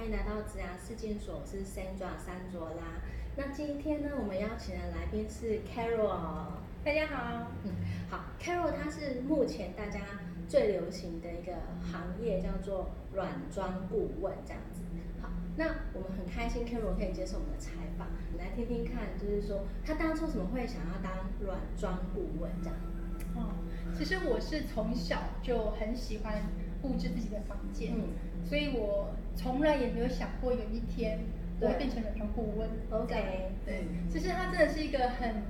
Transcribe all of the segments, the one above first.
欢迎来到职涯事件所，我是 Sandra 三卓拉。那今天呢，我们邀请的来宾是 Carol。大家好，嗯，好，Carol 她是目前大家最流行的一个行业，叫做软装顾问这样子。好，那我们很开心 Carol 可以接受我们的采访，来听听看，就是说她当初怎么会想要当软装顾问这样？哦，其实我是从小就很喜欢布置自己的房间，嗯。所以我从来也没有想过有一天我会变成软装顾问。OK，对。嗯，其实它真的是一个很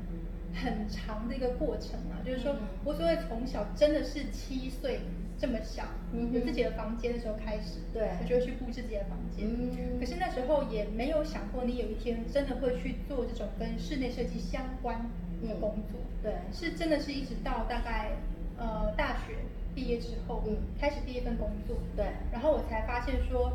很长的一个过程啊，就是说嗯。我所谓从小真的是七岁这么小，嗯有自己的房间的时候开始，对。我就会去布置自己的房间。嗯。可是那时候也没有想过，你有一天真的会去做这种跟室内设计相关的工作。对，是真的是一直到大概呃大学毕业之后，嗯。开始第一份工作，对，然后我才发现说，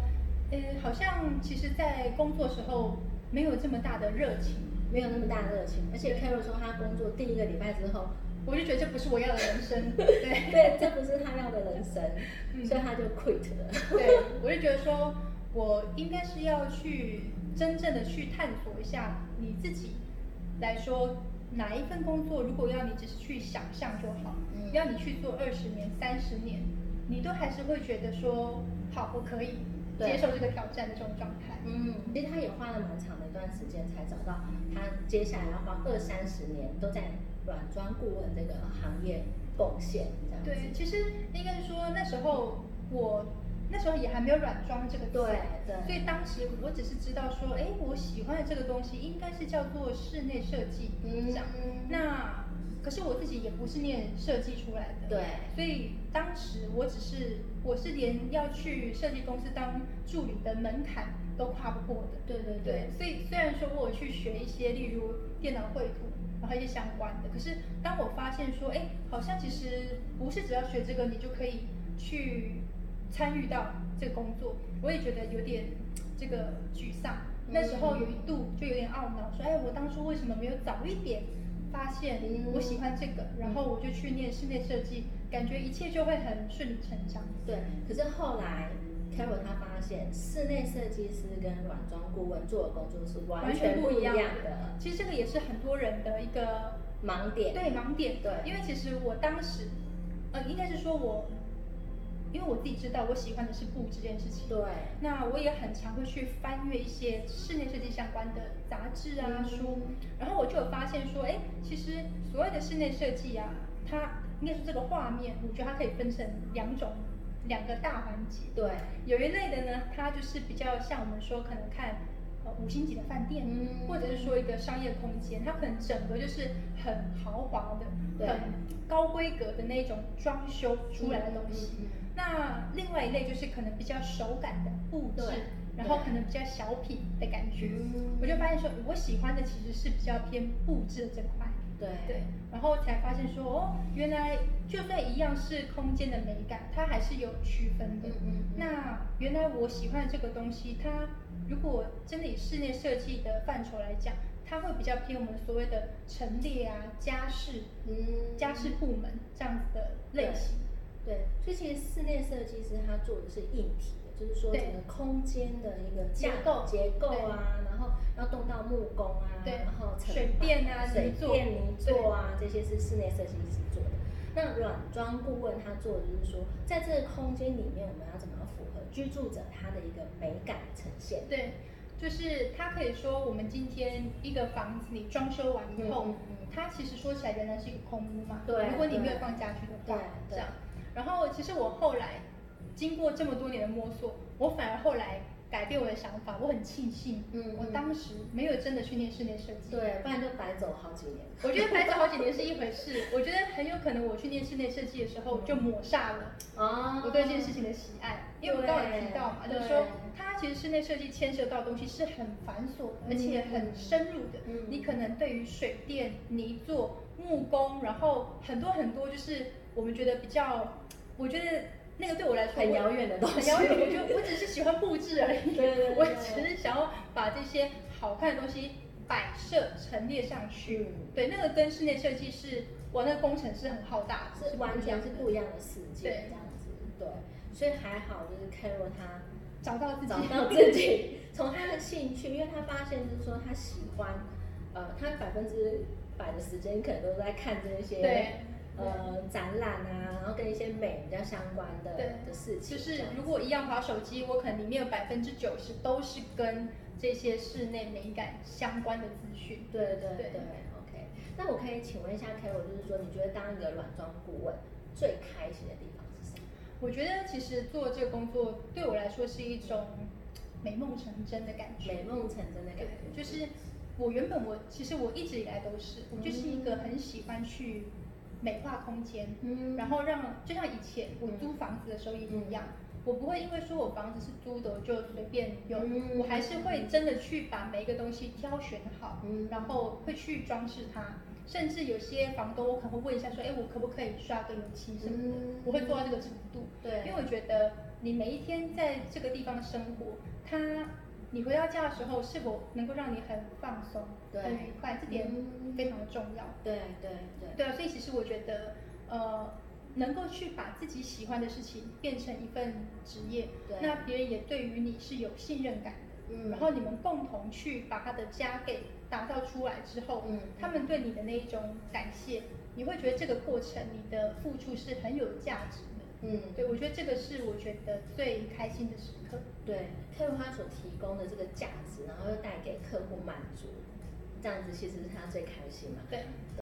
呃，好像其实，在工作时候没有这么大的热情，没有那么大的热情，而且 Carol 说她工作第一个礼拜之后，我就觉得这不是我要的人生，对。对，这不是她要的人生，嗯。所以她就 quit 了。对，我就觉得说，我应该是要去真正的去探索一下你自己来说。哪一份工作，如果要你只是去想象就好，嗯要你去做二十年、三十年，你都还是会觉得说，好，我可以接受这个挑战的这种状态。嗯，其实他也花了蛮长的一段时间才找到他接下来要花二三十年都在软装顾问这个行业贡献这样子。对，其实应该是说那时候我那时候也还没有软装这个词，对对所以当时我只是知道说，哎，我喜欢的这个东西应该是叫做室内设计，嗯这样。那可是我自己也不是念设计出来的，对所以当时我只是我是连要去设计公司当助理的门槛都跨不过的。对对对，所以虽然说我有去学一些，例如电脑绘图，然后一些相关的，可是当我发现说，哎，好像其实不是只要学这个，你就可以去参与到这个工作，我也觉得有点这个沮丧。那时候有一度就有点懊恼，说，哎，我当初为什么没有早一点发现我喜欢这个，然后我就去念室内设计，感觉一切就会很顺理成章。对，可是后来 Carol 她发现室内设计师跟软装顾问做的工作是完全不一样的其实这个也是很多人的一个盲点。对盲点，对因为其实我当时，呃，应该是说我，因为我自己知道我喜欢的是布置这件事情，对，那我也很常会去翻阅一些室内设计相关的杂志啊、嗯。书，然后我就有发现说，哎，其实所谓的室内设计啊，它应该是这个画面，我觉得它可以分成两种。两个大环节，对，有一类的呢，它就是比较像我们说可能看呃五星级的饭店，嗯或者是说一个商业空间，它可能整个就是很豪华的、很高规格的那种装修出来的东西。那另外一类就是可能比较手感的布置，然后可能比较小品的感觉。嗯我就发现说，我喜欢的其实是比较偏布置的这块。对对，然后才发现说，哦，原来就算一样是空间的美感，它还是有区分的。嗯嗯嗯那原来我喜欢的这个东西，它如果真的以室内设计的范畴来讲，它会比较偏我们所谓的陈列啊、家饰、嗯家饰部门这样子的类型。对，所以其实室内设计师他做的是硬体的，就是说整个空间的一个架结构结构啊，然后要动到木工啊，对然后层水电啊水电泥做啊，这些是室内设计师做的。那软装顾问他做的就是说，在这个空间里面，我们要怎么符合居住者他的一个美感呈现？对，就是它可以说，我们今天一个房子你装修完以后，嗯嗯嗯它其实说起来仍然是一个空屋嘛。对如果你没有放家具的话，这样。然后其实我后来经过这么多年的摸索，我反而后来改变我的想法，我很庆幸，我嗯我当时没有真的去念室内设计。对，不然就白走好几年。我觉得白走好几年是一回事，我觉得很有可能我去念室内设计的时候就抹煞了啊我对这件事情的喜爱，因为我刚刚有提到嘛，就是说它其实室内设计牵涉到的东西是很繁琐的，而且很深入的。嗯你可能对于水电、泥作、木工，然后很多很多就是我们觉得比较，我觉得那个对我来说很遥远的东西。很遥远。我觉得我只是喜欢布置而已，对对对我只是想要把这些好看的东西摆设陈列上去。嗯。对，那个跟室内设计是，我那个工程是很浩大的，是完全是不一样的世界，对。这样子，对，所以还好，就是 Carol 他找到自己，找到自己，从他的兴趣，因为他发现就是说他喜欢，呃，他百分之百的时间可能都在看这些对呃展览啊，然后跟一些美比较相关的的事情，就是如果一样滑手机，我可能里面有百分之九十都是跟这些室内美感相关的资讯。对对对对，OK。那我可以请问一下 Carol，就是说你觉得当一个软装顾问最开心的地方是什么？我觉得其实做这个工作对我来说是一种美梦成真的感觉。美梦成真的感觉，，就是我原本我其实我一直以来都是，我就是一个很喜欢去美化空间，嗯然后让就像以前我租房子的时候也一样，我不会因为说我房子是租的我就随便用，嗯我还是会真的去把每一个东西挑选好，嗯然后会去装饰它。甚至有些房东，我可能会问一下说，哎，我可不可以刷个油漆什么的？嗯我会做到这个程度。对因为我觉得你每一天在这个地方生活，它你回到家的时候是否能够让你很放松、对很愉快，这点嗯非常的重要。对对对对啊，所以其实我觉得，呃，能够去把自己喜欢的事情变成一份职业对，那别人也对于你是有信任感的。嗯然后你们共同去把他的家给打造出来之后，嗯他们对你的那一种感谢，你会觉得这个过程你的付出是很有价值的。嗯对，我觉得这个是我觉得最开心的时刻。对，Carol 他所提供的这个价值，然后又带给客户满足，这样子其实是他最开心嘛。对，